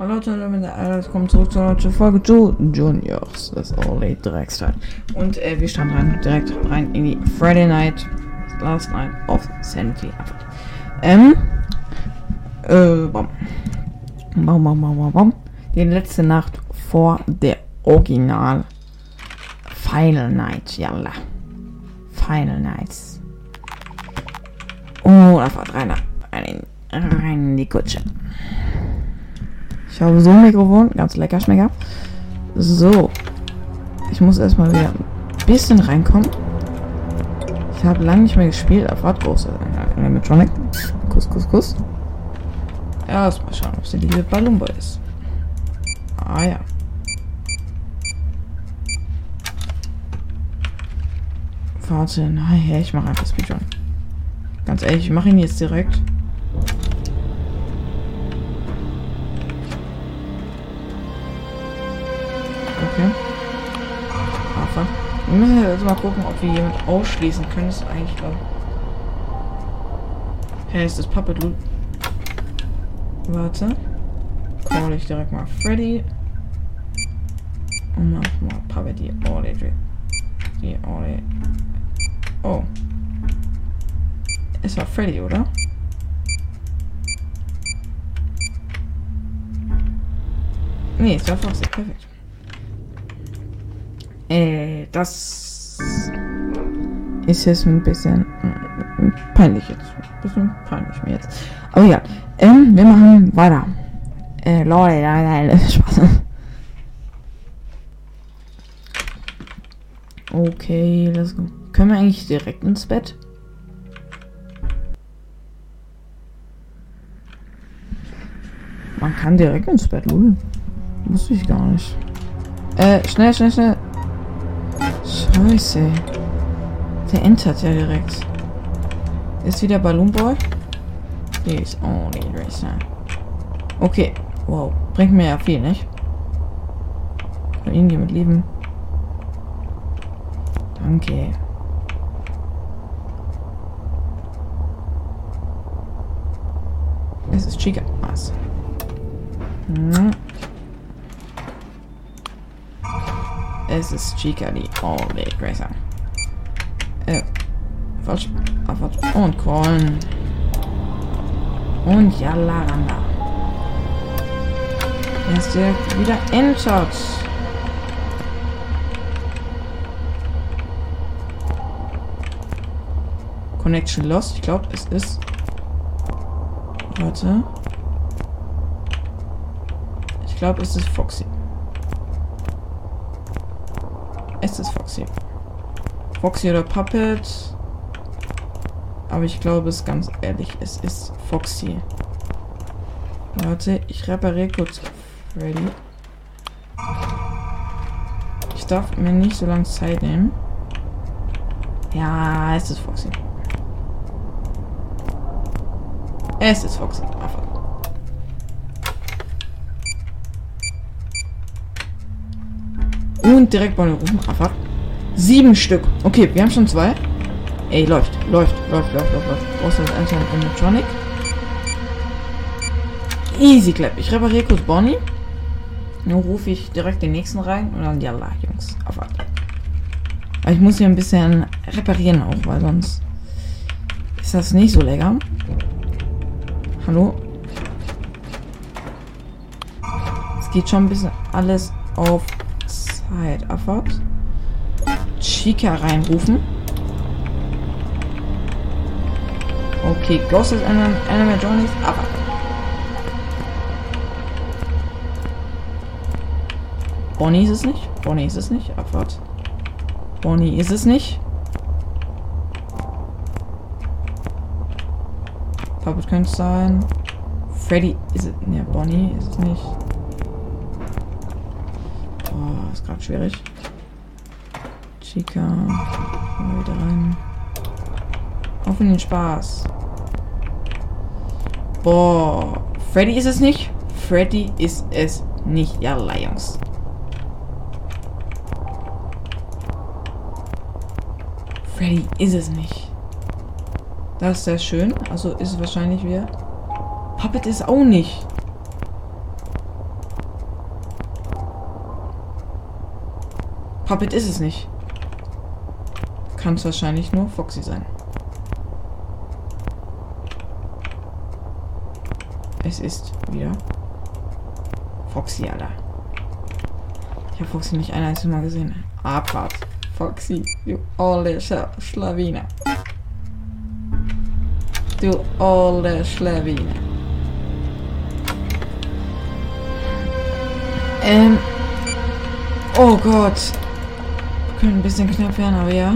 Hallo Leute, willkommen zurück zur neuen Folge Joe Juniors. Das Late Dreckstyle. Und äh, wir starten rein, direkt rein in die Friday Night, Last Night of Sanity. Ähm, äh, bam. Bam, bam, bam, bam, bam. Die letzte Nacht vor der Original Final Night, yalla. Final Nights. Oh, da fahrt rein, rein, rein in die Kutsche. Ich habe so ein Mikrofon, ganz lecker Schmecker. So. Ich muss erstmal wieder ein bisschen reinkommen. Ich habe lange nicht mehr gespielt. Auf große Animatronic. Kuss, Kuss, Kuss. Erstmal schauen, ob sie die liebe Balumba ist. Ah ja. Warte, naja, ich mache einfach Speedrun. Ganz ehrlich, ich mache ihn jetzt direkt. Okay. Hafer. Wir müssen jetzt mal gucken, ob wir jemand ausschließen können. Das ist eigentlich, glaube Hey, ist das Puppet Loot? Warte. Call ich direkt mal Freddy. Und mach mal Puppet die Orle. Die Orle. Oh. Es war Freddy, oder? Nee, es war Foxy. Perfekt. Äh, das ist jetzt ein bisschen äh, peinlich jetzt. Ein bisschen peinlich mir jetzt. Aber ja, ähm, wir machen weiter. Äh, Leute, nein, nein, Spaß. Okay, let's. Können wir eigentlich direkt ins Bett? Man kann direkt ins Bett, lol. Wusste ich gar nicht. Äh, schnell, schnell, schnell. Scheiße. Der entert ja direkt. Ist wieder Balloon Boy? Please only racer. Okay. Wow. Bringt mir ja viel, nicht? Kann irgendjemand lieben? Danke. Es ist Chica. Was? Hm. Es ist Chica, die All-Day Gracer. Äh, falsch. Ah, falsch. Und Crawlen. Und Yalaranda. Er ist direkt wieder entert. Connection lost. Ich glaube, es ist. Warte. Ich glaube, es ist Foxy. Es ist Foxy. Foxy oder Puppet. Aber ich glaube es ganz ehrlich, es ist Foxy. Warte, ich repariere kurz Freddy. Ich darf mir nicht so lange Zeit nehmen. Ja, es ist Foxy. Es ist Foxy. Und direkt bei. Einfach. Sieben Stück. Okay, wir haben schon zwei. Ey, läuft, läuft, läuft, läuft, läuft, läuft. Außer das anscheinend Animatronic. Easy clap. Ich repariere kurz Bonnie. Nun rufe ich direkt den nächsten rein und dann ja, Jungs. Auf ich muss hier ein bisschen reparieren auch, weil sonst ist das nicht so lecker. Hallo? Es geht schon ein bisschen alles auf Zeit. Abfahrt. Chica reinrufen. Okay, Ghost ist einer der Johnny's, aber. Bonnie ist es nicht. Bonnie ist es nicht. Abfahrt. Bonnie ist es nicht. Puppet könnte es sein. Freddy ist es. Ne, Bonnie ist es nicht. Oh, ist gerade schwierig. Chica. Mal wieder rein. Auf den Spaß. Boah. Freddy ist es nicht? Freddy ist es nicht. Ja, Jungs. Freddy ist es nicht. Das ist sehr schön. Also ist es wahrscheinlich wieder. Puppet ist auch nicht. Puppet ist es nicht. Kann es wahrscheinlich nur Foxy sein. Es ist wieder Foxy, Alter. Ich habe Foxy nicht ein einziges Mal gesehen. Apart. Foxy, you olle Sch Schlawine. Du olle Schlawine. Ähm. Oh Gott. Könnte ein bisschen knapp werden, aber ja.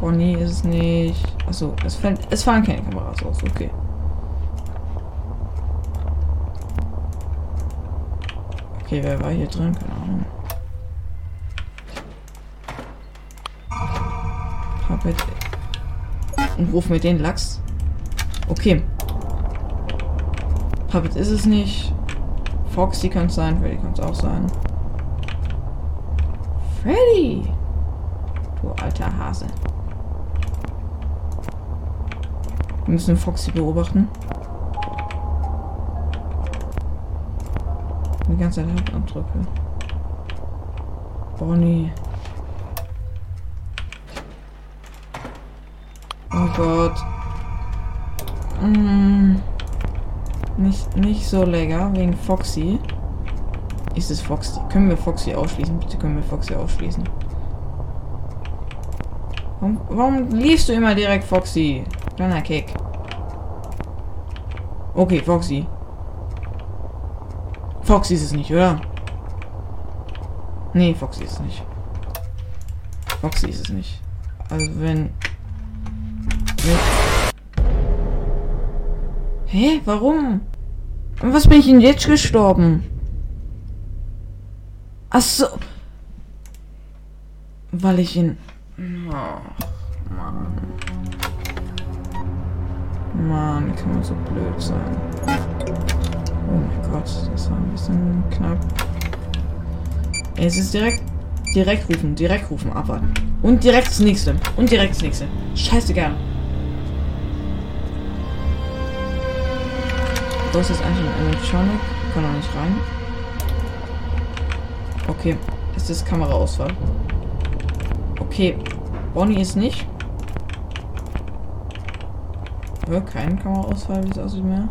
Oh nee, ist es nicht. Achso, es, es fallen keine Kameras aus. Okay. Okay, wer war hier drin? Keine Ahnung. Puppet. Und ruf mir den Lachs. Okay. Puppet ist es nicht. Foxy kann es sein, Freddy kann es auch sein. Freddy! Du alter Hase. Wir müssen Foxy beobachten. Die ganze Zeit Hauptabdrücke. Bonnie. Oh Gott. Mm. Nicht, nicht so lecker, wegen Foxy. Ist es Foxy? Können wir Foxy ausschließen? Bitte können wir Foxy ausschließen. Warum, warum liest du immer direkt Foxy? Kleiner Kick. Okay, Foxy. Foxy ist es nicht, oder? Nee, Foxy ist es nicht. Foxy ist es nicht. Also wenn... wenn Hä? Warum? Was bin ich denn jetzt gestorben? Ach so. Weil ich ihn... Oh, Mann. Mann, kann man so blöd sein. Oh mein Gott, das war ein bisschen knapp. Es ist direkt. Direkt rufen, direkt rufen, abwarten. Und direkt das nächste. Und direkt das nächste. Scheißegal. Das ist eigentlich ein Electronic. Kann auch nicht rein. Okay. Das ist Kameraauswahl. Okay. Bonnie ist nicht. Ja, kein Kameraauswahl, wie es aussieht mehr.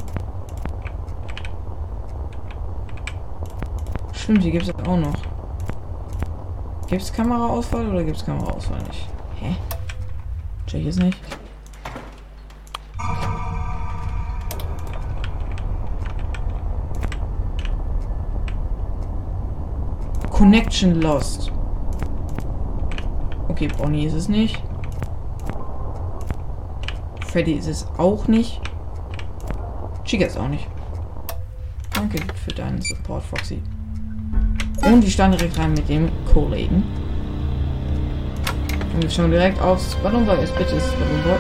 Stimmt, die gibt es auch noch. Gibt es Kameraauswahl oder gibt es Kameraauswahl nicht? Hä? Check es nicht. Connection lost. Okay, Bonnie ist es nicht. Freddy ist es auch nicht. Chica ist auch nicht. Danke für deinen Support, Foxy. Und die stand direkt rein mit dem Kollegen. Und wir schauen direkt aufs Ballonboy. Bitte ist Ballonboy.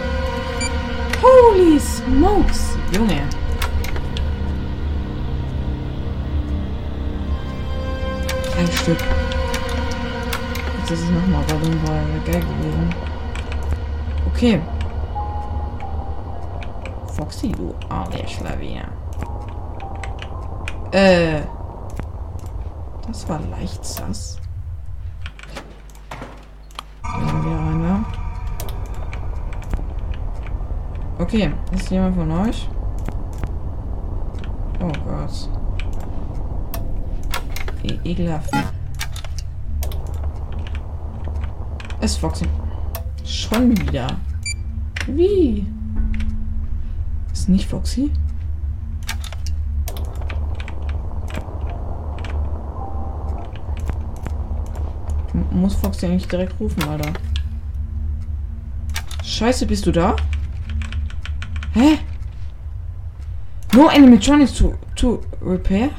Holy smokes, Junge. Stück. Jetzt ist es nochmal Ballonboy. Wäre geil gewesen. Okay. Foxy, du Arschlavier. Äh. Das war leicht sass. Gehen wir rein, ja? Okay, ist jemand von euch? Oh Gott. Wie ekelhaft. Es Foxy. Schon wieder. Wie? Ist nicht Foxy? muss Fox ja nicht direkt rufen, Alter. Scheiße, bist du da? Hä? No animatronics to, to repair?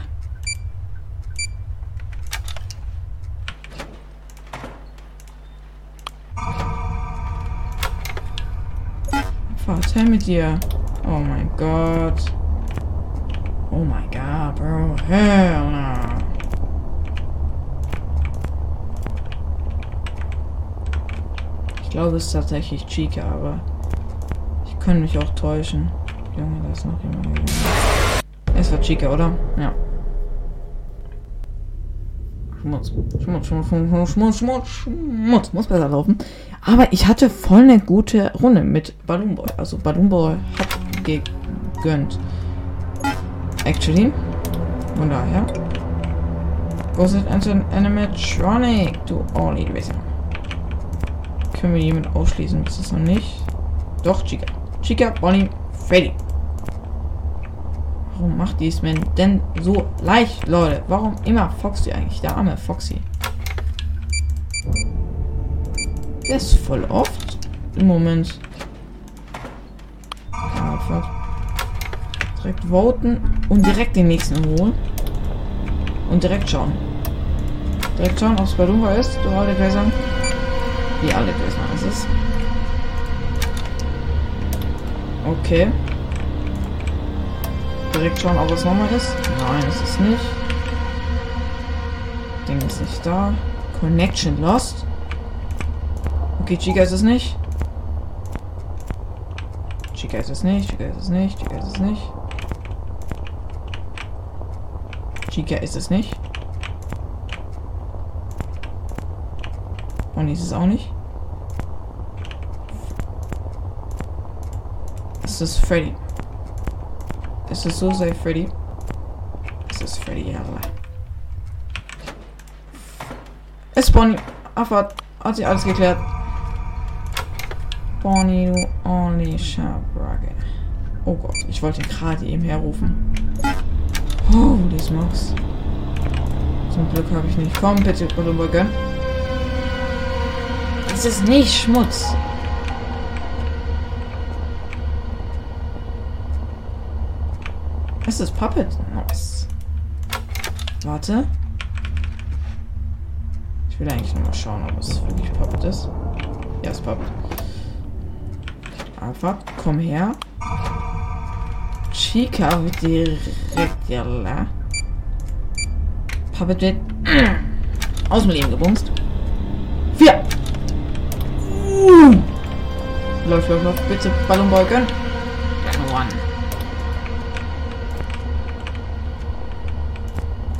Mit dir. Oh mein Gott. Oh mein Gott, bro. Hell no. Ich glaube, es ist tatsächlich Chica, aber ich könnte mich auch täuschen. Junge, da ist noch jemand gegangen. Es war Chica, oder? Ja. Schmutz. Schmutz, Schmutz, Schmutz, Schmutz, Schmutz, Schmutz. Muss besser laufen. Aber ich hatte voll eine gute Runde mit Balloon Boy. Also Balloon Boy hat gegönnt. Actually. Von daher. Was ist ein Animatronic? Du Only Racer. Können wir jemand ausschließen? Das ist noch nicht. Doch, Chica. Chica, Bonnie, Freddy. Warum macht die es mir denn so leicht, Leute? Warum immer Foxy eigentlich? Der arme Foxy. Der ist voll oft im Moment. Ja, direkt voten und direkt den nächsten holen. Und direkt schauen. Direkt schauen, ob es Balunga ist. Du alle Gläser. Wie alle Gläser ist es. Okay direkt schauen, ob es nochmal ist. Nein, es ist nicht. Ding ist nicht da. Connection lost. Okay, Chica ist es nicht. Chica ist es nicht, Chica ist es nicht, Chica ist es nicht. Chica ist es nicht. Und ist es auch nicht. Es ist Freddy. Ist es so sehr Freddy? Es ist Freddy, ja. Es ist Bonnie. Abfahrt. Hat sich alles geklärt. Bonnie, du only Schabrage. Oh Gott, ich wollte gerade eben herrufen. Holy smokes. Zum Glück habe ich nicht. Komm, bitte, Goldenburger. Es ist nicht Schmutz. Es ist Puppet. Nice. Warte. Ich will eigentlich nur mal schauen, ob es wirklich Puppet ist. Ja, es ist Puppet. Einfach, komm her. Chica wird direkt, ja, Puppet wird aus dem Leben gebumst. Vier. Uh. Läuft, läuft, läuft. Bitte, gönn. One.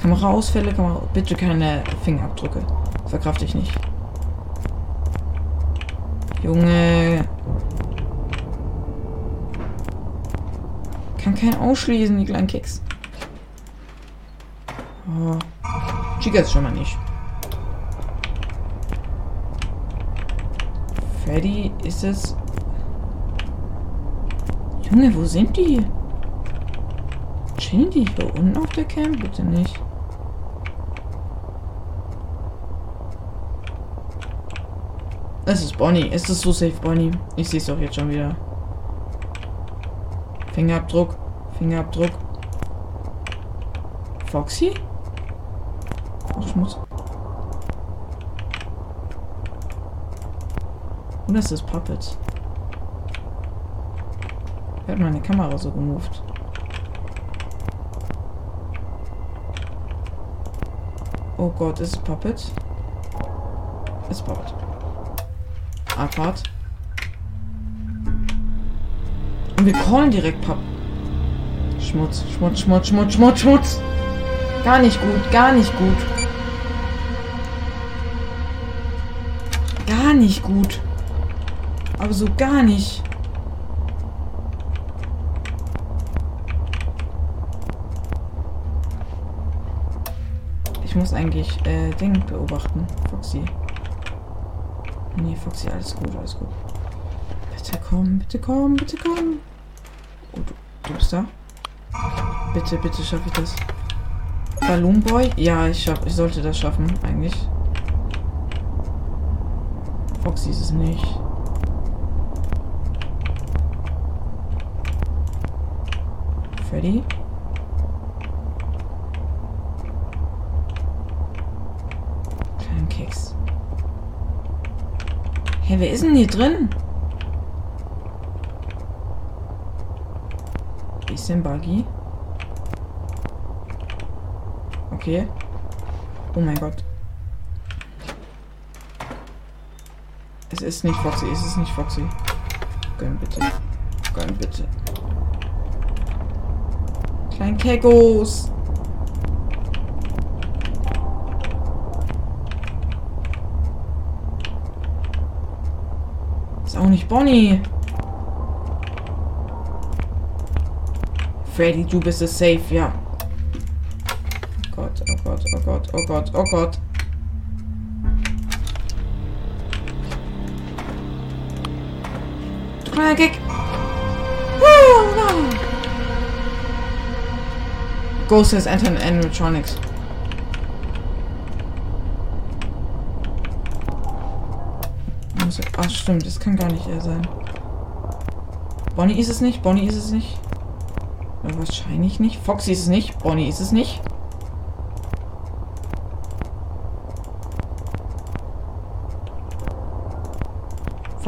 Kameraausfälle, Kamera bitte keine Fingerabdrücke. Verkraft ich nicht. Junge. Kann keinen ausschließen, die kleinen Kicks. Oh. Chica ist schon mal nicht. Freddy ist es. Junge, wo sind die? Chillen die hier unten auf der Camp? Bitte nicht. Es ist Bonnie. Es ist so safe Bonnie. Ich sehe es doch jetzt schon wieder. Fingerabdruck. Fingerabdruck. Foxy? Ach, Schmutz. Und das ist Puppet. Wer hat meine Kamera so gemoved? Oh Gott, ist es Puppet? Ist Puppet. Abfahrt. Und wir callen direkt Papp. Schmutz, Schmutz, Schmutz, Schmutz, Schmutz, Schmutz. Gar nicht gut, gar nicht gut. Gar nicht gut. Aber so gar nicht. Ich muss eigentlich äh, Ding beobachten. Foxy. Nee, Foxy, alles gut, alles gut. Bitte komm, bitte komm, bitte komm. Oh, du, du bist da? Bitte, bitte schaffe ich das. Balloon Boy? Ja, ich schaff, ich sollte das schaffen, eigentlich. Foxy ist es nicht. Freddy? Kleinen Keks. Hä, wer ist denn hier drin? Denn Buggy? Okay. Oh mein Gott. Es ist nicht Foxy, es ist nicht Foxy. Gönn bitte. Gönn bitte. Klein Kekos. Ist auch nicht Bonnie. Freddy, du bist es safe, ja oh Gott, oh Gott. Du kleiner Gag. Oh, no. Ghost has entered animatronics. Ach stimmt, das kann gar nicht er sein. Bonnie ist es nicht, Bonnie ist es nicht. Wahrscheinlich nicht. Foxy ist es nicht, Bonnie ist es nicht.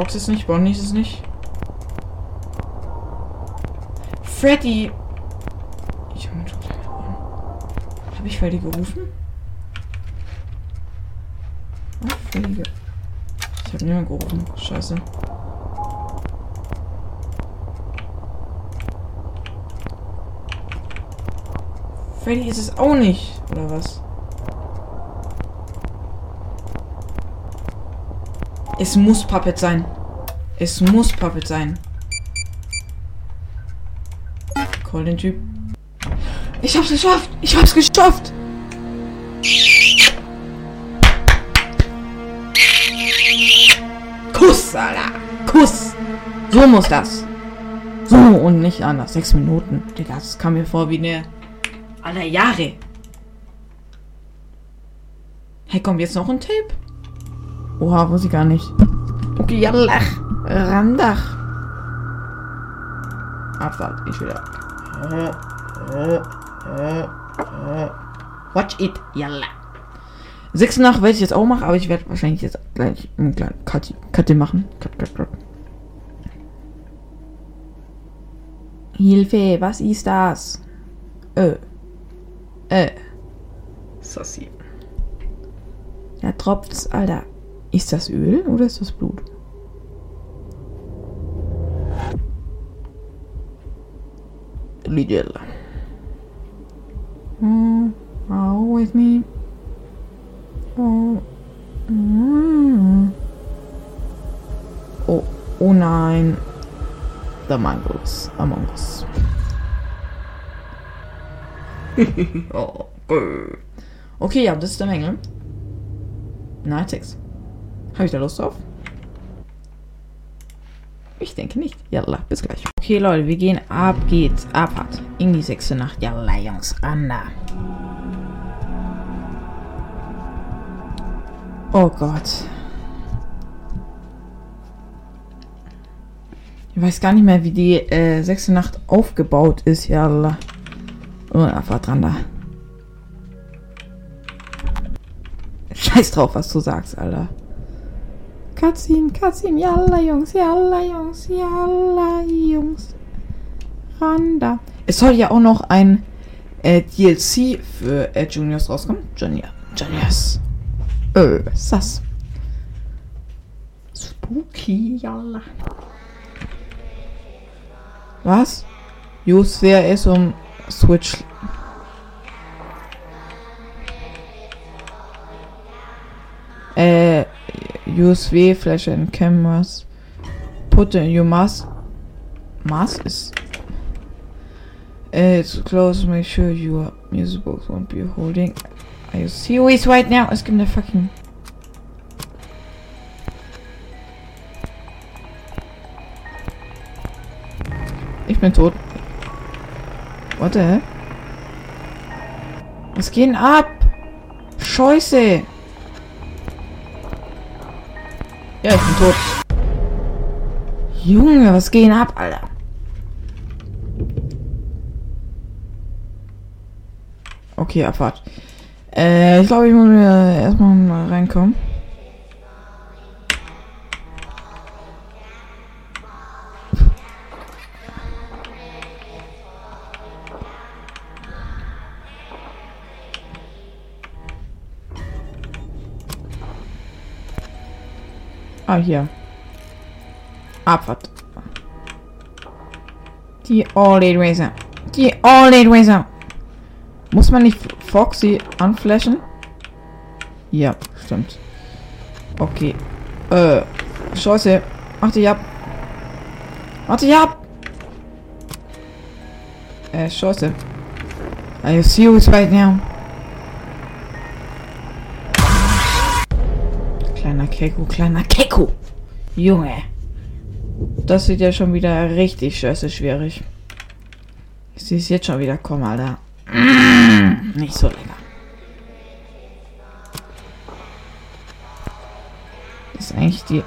Fox ist nicht, Bonnie ist es nicht. Freddy. Ich habe Habe ich Freddy gerufen? Oh, Freddy. Ich habe niemanden gerufen. Scheiße. Freddy ist es auch nicht, oder was? Es muss Puppet sein. Es muss Puppet sein. Call den Typ. Ich hab's geschafft! Ich hab's geschafft! Kuss, Alter! Kuss! So muss das! So und nicht anders. Sechs Minuten. Digga, das kam mir vor wie eine aller Jahre. Hey, kommt jetzt noch ein Tape? Oha, muss ich gar nicht. Okay, yalla. Randach. Abfahrt, ich wieder. Watch it, yalla. Sechs nach werde ich jetzt auch machen, aber ich werde wahrscheinlich jetzt gleich einen kleinen Cut, Cut machen. Cut, cut, cut. Hilfe, was ist das? Äh. Äh. Sassi. Da tropft's, Alter. Ist das Öl oder ist das Blut? Lidl. Mm, oh, with me. Oh. Mm. Oh, oh nein. The Mongols. Among Us. oh, okay, ja, das ist der Menge. Nightix. Habe ich da Lust drauf? Ich denke nicht. Jalla, bis gleich. Okay, Leute, wir gehen ab geht's. Abfahrt. In die sechste Nacht. Jalla, Jungs. Anna. Oh Gott. Ich weiß gar nicht mehr, wie die äh, sechste Nacht aufgebaut ist. Jalla. Oh, Abfahrt dran da. Scheiß drauf, was du sagst, Alter. Cutscene, Cutscene, yalla Jungs, yalla Jungs, yalla Jungs. Randa. Es soll ja auch noch ein äh, DLC für äh, Juniors rauskommen. Junior. Juniors. Äh, Sass. Spooky, yalla. Was? Just wer ist um Switch. Äh, USW flash and cameras. Put in your mask. Mask is. Uh, it's close. Make sure your music box won't be holding. I see ways right now. Es gibt eine fucking. Ich bin tot. Warte. Was geht ab? Scheiße. Ja, ich bin tot. Junge, was geht ab, Alter? Okay, Abfahrt. Äh, ich glaube, ich muss mir erstmal mal reinkommen. Ah, hier. Abfahrt. Die All-Aid Racer. Die All-Aid Racer. Muss man nicht Foxy anflashen? Ja, stimmt. Okay. Äh, Scheiße. Mach dich ab. Mach dich ab. Äh, Scheiße. See you right now. Kleiner Keko, kleiner Keko. Junge. Das wird ja schon wieder richtig scheiße schwierig. Ich sehe es jetzt schon wieder kommen, Alter. Nicht so lecker. Das ist eigentlich die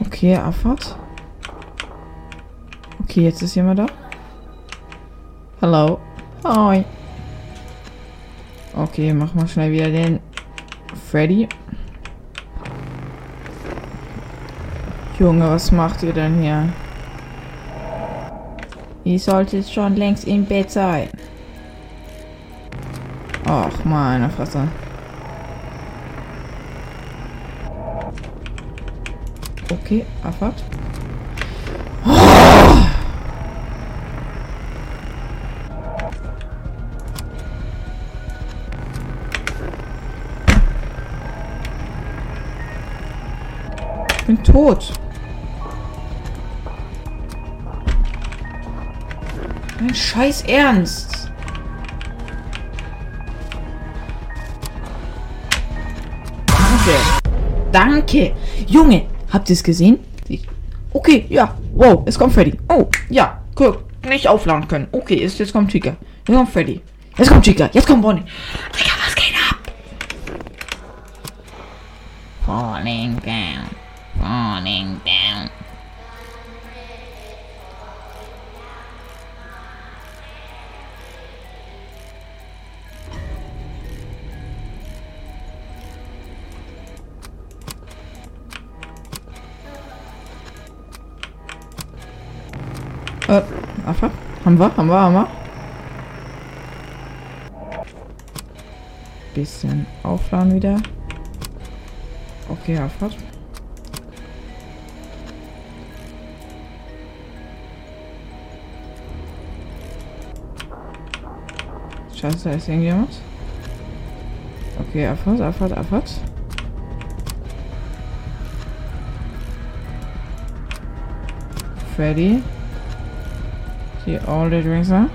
Okay, Abfahrt. Okay, jetzt ist jemand da. Hallo. Hi. Okay, mach mal schnell wieder den Freddy. Junge, was macht ihr denn hier? Ihr solltet schon längst im Bett sein. Ach, meine Fresse. Okay, Abfahrt. Tot. Mein Scheiß Ernst. Danke. Danke. Junge, Habt ihr es gesehen? Okay, ja. Wow, es kommt Freddy. Oh, ja. Guck, nicht aufladen können. Okay, ist, jetzt kommt Chica. Jetzt kommt Freddy. Jetzt kommt Chica. Jetzt kommt Bonnie. Digga, was geht ab? Falling down. Falling down. Äh, Affe? Haben wir? Haben wir? Haben wir? Bisschen aufladen wieder. Okay, Abfahrt. Scheiße, da ist irgendjemand. Okay, Abfahrt, Abfahrt, Abfahrt. Freddy. Die Audit Racer.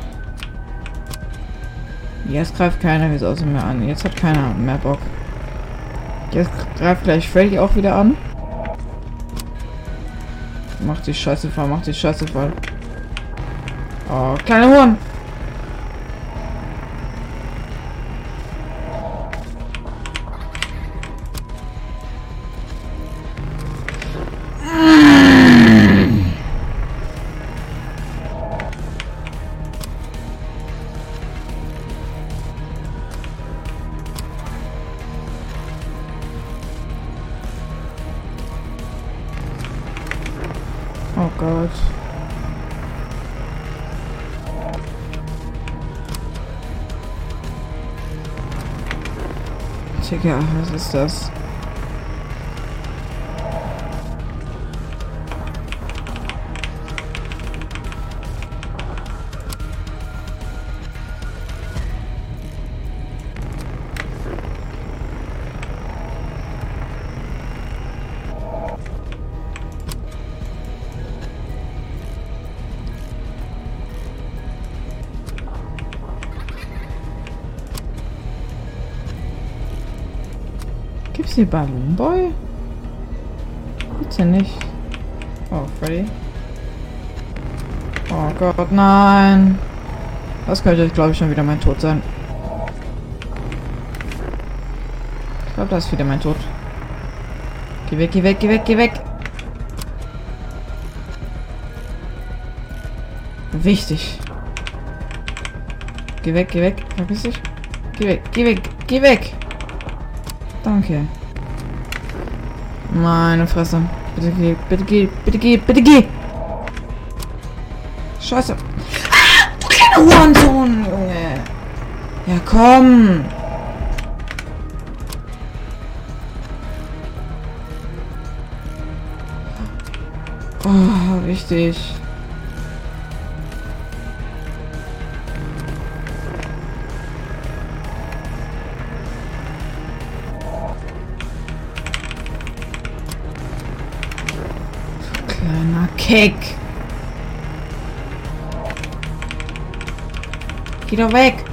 Jetzt greift keiner wie außer mehr an. Jetzt hat keiner mehr Bock. Jetzt greift gleich Freddy auch wieder an. Macht die Scheiße voll, macht die Scheiße voll. Oh, kleine Huren! Oh Gott. Digga, was ist das? Hier Balloon Boy? Bitte nicht. Oh, Freddy. Oh Gott, nein. Das könnte, glaube ich, schon wieder mein Tod sein. Ich glaube, das ist wieder mein Tod. Geh weg, geh weg, geh weg, geh weg. Wichtig. Geh weg, geh weg. Verpiss dich. Geh weg, geh weg, geh weg. Danke. Meine Fresse. Bitte geh, bitte geh, bitte geh, bitte geh. Scheiße. Ah, du kleiner Hurensohn, Junge. Ja, komm. Oh, wichtig. Na, Kick. Geh doch weg.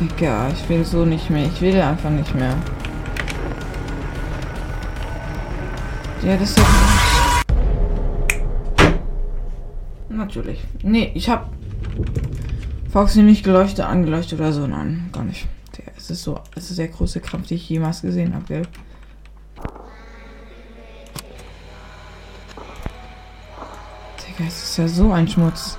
Digga, ich will so nicht mehr. Ich will einfach nicht mehr. Ja, das ist ja... Natürlich. Nee, ich hab Foxy nicht geleuchtet, angeleuchtet oder so. Nein, gar nicht. Es ist so... Es ist der größte Krampf, den ich jemals gesehen habe, gell? Digga, es ist ja so ein Schmutz.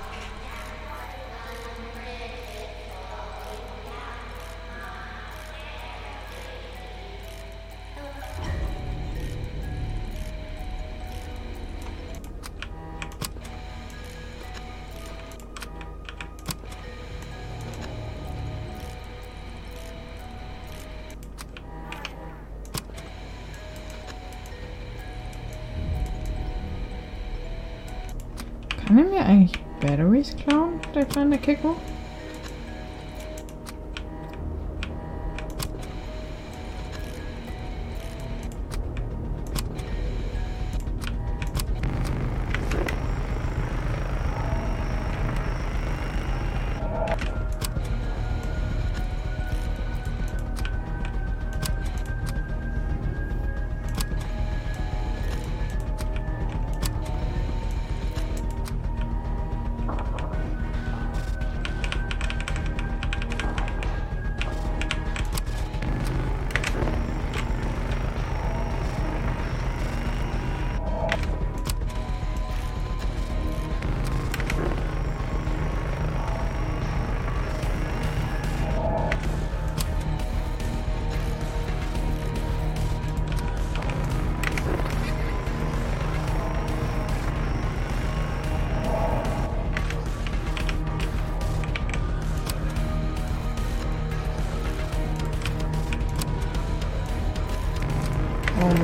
Kann er mir eigentlich Batteries klauen, der kleine Kiko?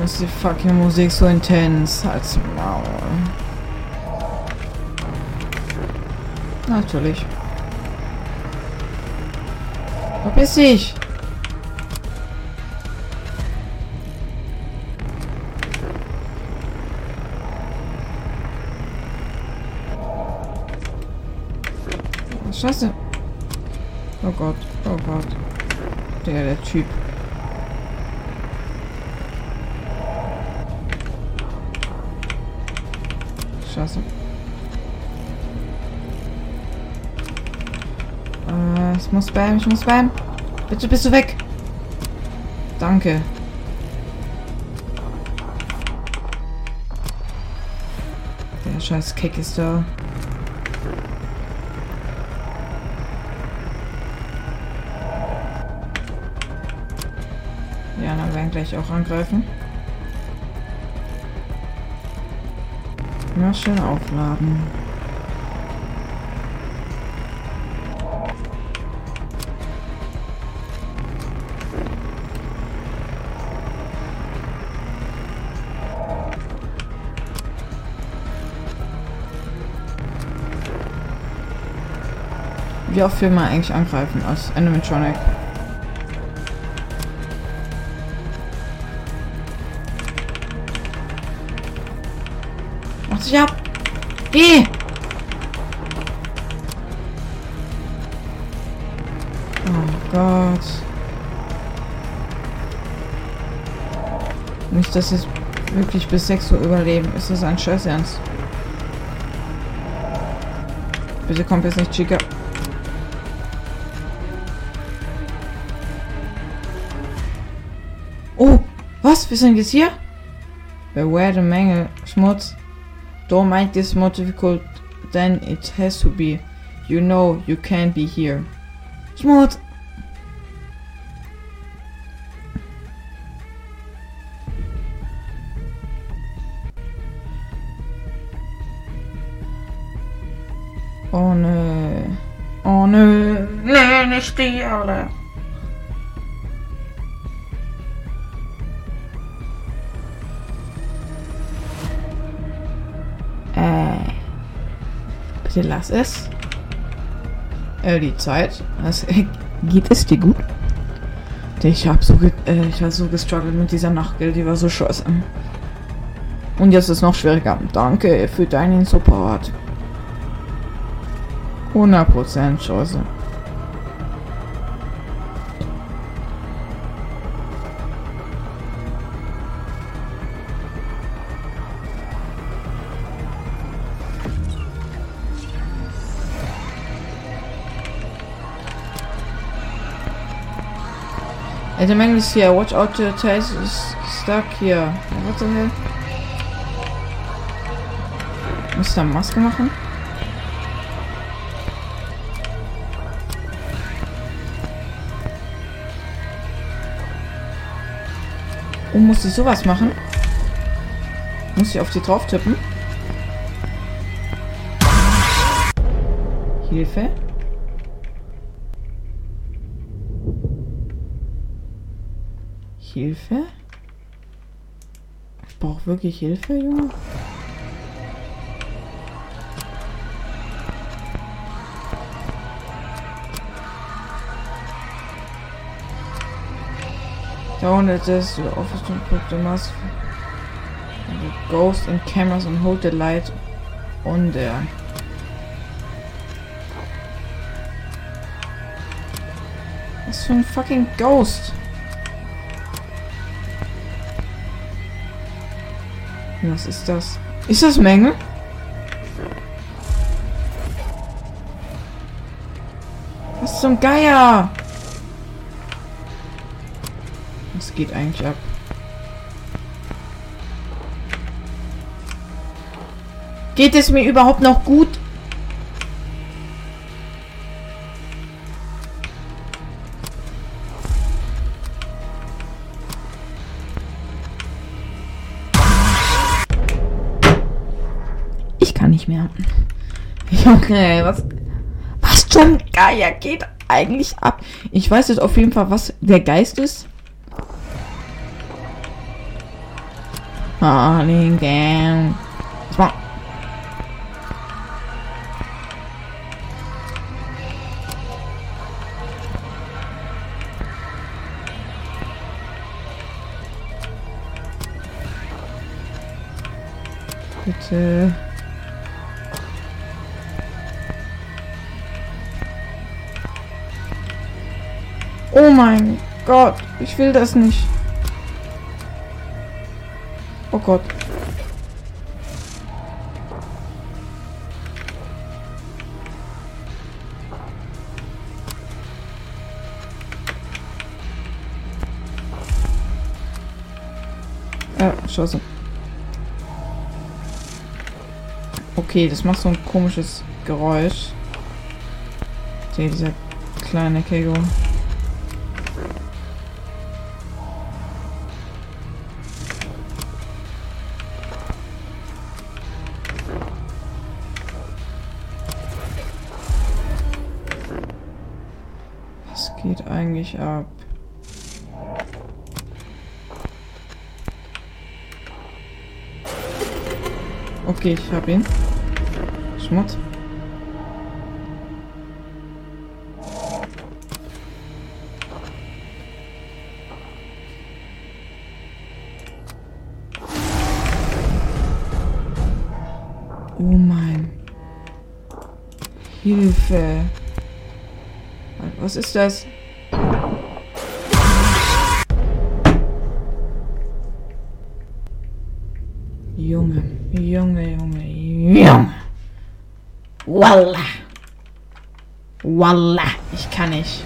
Ist die fucking Musik so intens? Als Maul. Natürlich. Verpiss dich! Scheiße. Oh Gott, oh Gott. Der, der Typ. Scheiße. Äh, ich muss spam, ich muss spam. Bitte bist du weg. Danke. Der scheiß Kick ist da. Ja, dann werden gleich auch angreifen. Ja, schön aufladen. Wie oft will man eigentlich angreifen als Animatronic? Dich ab! Geh! Oh Gott. Nicht, dass es wirklich bis 6 Uhr überleben. Ist das ein Scheiß Ernst? Bitte kommt jetzt nicht Chica. Oh, was? Wir sind jetzt hier? Beware the Menge. Schmutz. Don't make this more difficult than it has to be. You know you can't be here. Schmutz. Oh nö. Oh nö. Nee, nicht die alle. Bitte lass es. Äh, die Zeit. Was, geht es dir gut? Ich hab so, äh, ich so gestruggelt mit dieser Nachtgeld, die war so scheiße. Und jetzt ist es noch schwieriger. Danke für deinen Support. 100% Chance. The man is here. Watch out, the taste is stuck here. What the hell? Muss da Maske machen? Oh, muss ich sowas machen? Muss ich auf die drauf tippen? Hilfe? Hilfe? Ich brauche wirklich Hilfe, Junge. Down at this, the office to put the mask, the ghost and cameras and hold the light on there. Was für ein fucking Ghost? Was ist das? Ist das Menge? Was zum Geier? Was geht eigentlich ab? Geht es mir überhaupt noch gut? Okay, was? Was zum Geier geht eigentlich ab? Ich weiß jetzt auf jeden Fall, was der Geist ist. War? Bitte. Mein Gott, ich will das nicht. Oh Gott. Ja, Scheiße. Okay, das macht so ein komisches Geräusch. Okay, dieser kleine Kego. Eigentlich ab? Okay, ich hab ihn. Schmutz. Oh mein. Hilfe. Was ist das? Walla. Ich kann nicht.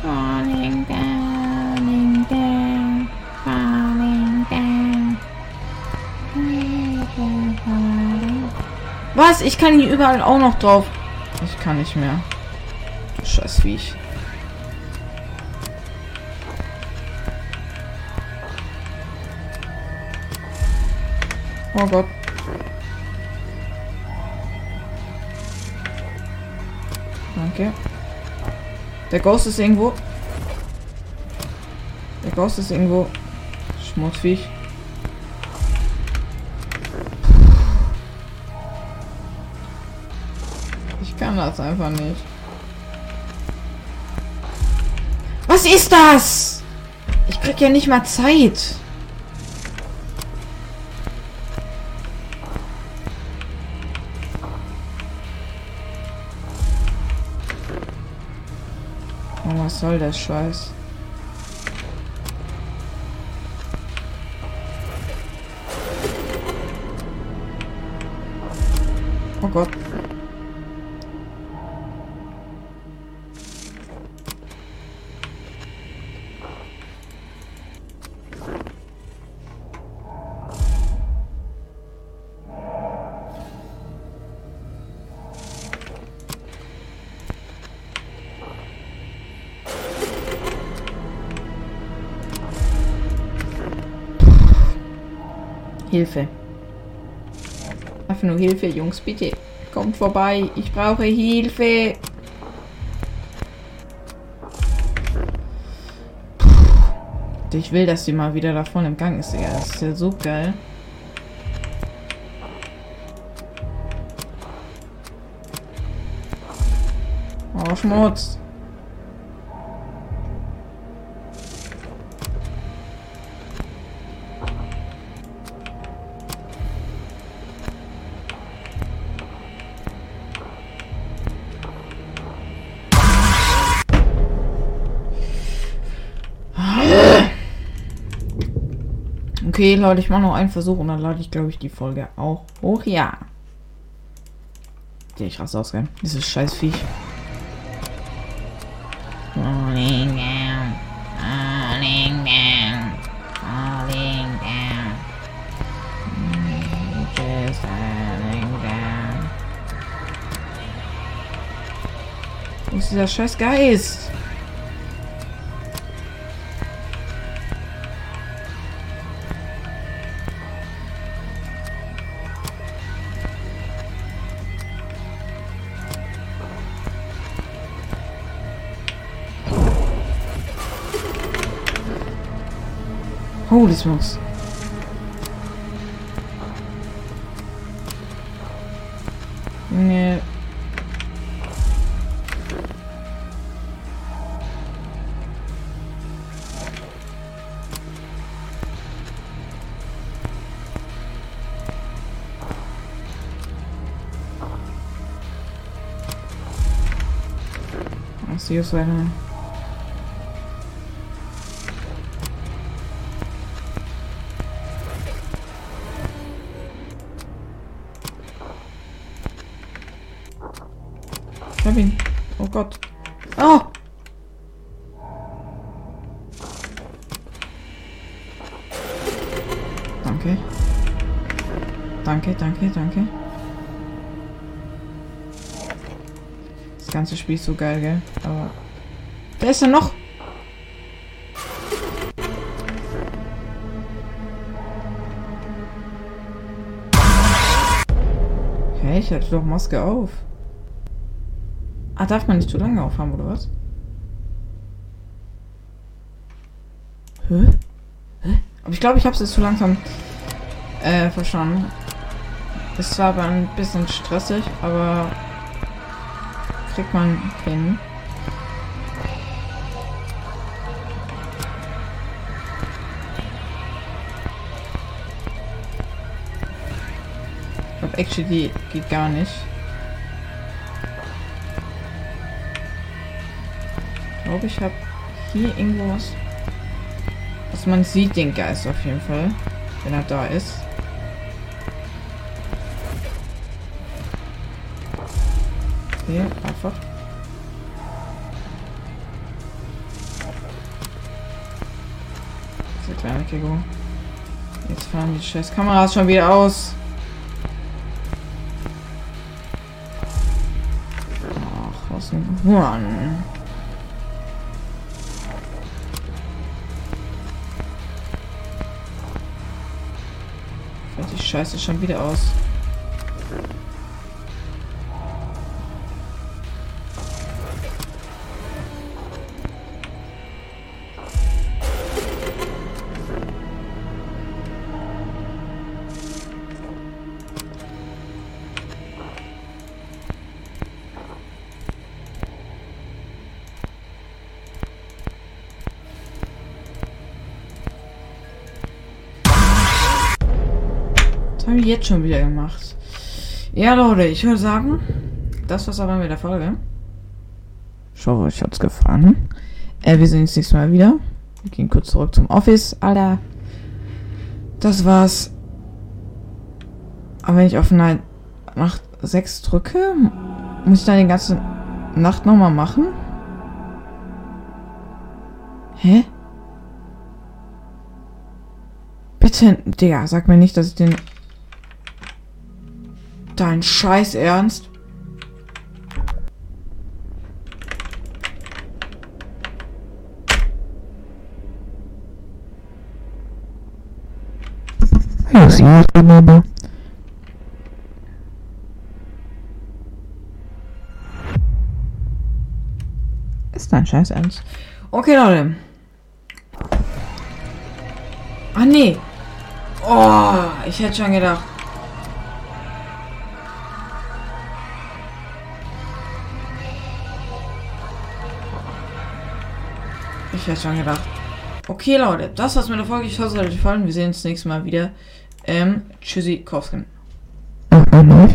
Falling down, down, falling down. Was? Ich kann hier überall auch noch drauf. Ich kann nicht mehr. Scheiß Viech. Oh Gott. Danke. Der Ghost ist irgendwo. Der Ghost ist irgendwo. Schmutzviech. Ich kann das einfach nicht. Was ist das? Ich krieg ja nicht mal Zeit. Was soll das Scheiß? Oh Gott. Hilfe. Einfach nur Hilfe, Jungs, bitte. Kommt vorbei. Ich brauche Hilfe. Ich will, dass sie mal wieder davon im Gang ist, Digga. Das ist ja so geil. Oh, Schmutz. Okay, Leute, ich mache noch einen Versuch und dann lade ich, glaube ich, die Folge auch hoch. Ja. Okay, ich raste aus, gell? Dieses scheiß Viech. Wo ist dieser scheiß Geist? Holy smokes. Nee. I'll see you later. Gott. Oh! Danke. Danke, danke, danke. Das ganze Spiel ist so geil, gell? Aber. Wer ist denn noch? Hey, ich hatte doch Maske auf. Ah, darf man nicht zu lange aufhaben, oder was? Hä? Hä? Aber ich glaube, ich habe es jetzt zu langsam äh, verstanden. Ist zwar aber ein bisschen stressig, aber kriegt man hin. Ich glaube, actually geht gar nicht. Glaube, ich habe hier irgendwo was. Also man sieht den Geist auf jeden Fall, wenn er da ist. Okay, einfach. Diese kleine Kego. Jetzt fahren die scheiß Kameras schon wieder aus. Ach, was ein Mann. Scheiße schon wieder aus. Das habe ich jetzt schon wieder gemacht. Ja, Leute, ich würde sagen, das war's aber mit der Folge. Ich hoffe, euch hat's gefallen. Äh, wir sehen uns nächstes Mal wieder. Wir gehen kurz zurück zum Office. Alter. Das war's. Aber wenn ich auf Night Nacht 6 drücke, muss ich dann die ganze Nacht nochmal machen? Hä? Bitte, Digga, sag mir nicht, dass ich den... Dein Scheiß Ernst? Ja, sie ist Mama. Ist dein Scheiß Ernst? Okay, Leute. Ah, nee. Oh, ich hätte schon gedacht. Ich hätte schon gedacht. Okay, Leute, das war's mit der Folge. Ich hoffe, es hat euch gefallen. Wir sehen uns nächstes Mal wieder. Ähm, tschüssi, Kowskin. Ach, Mama.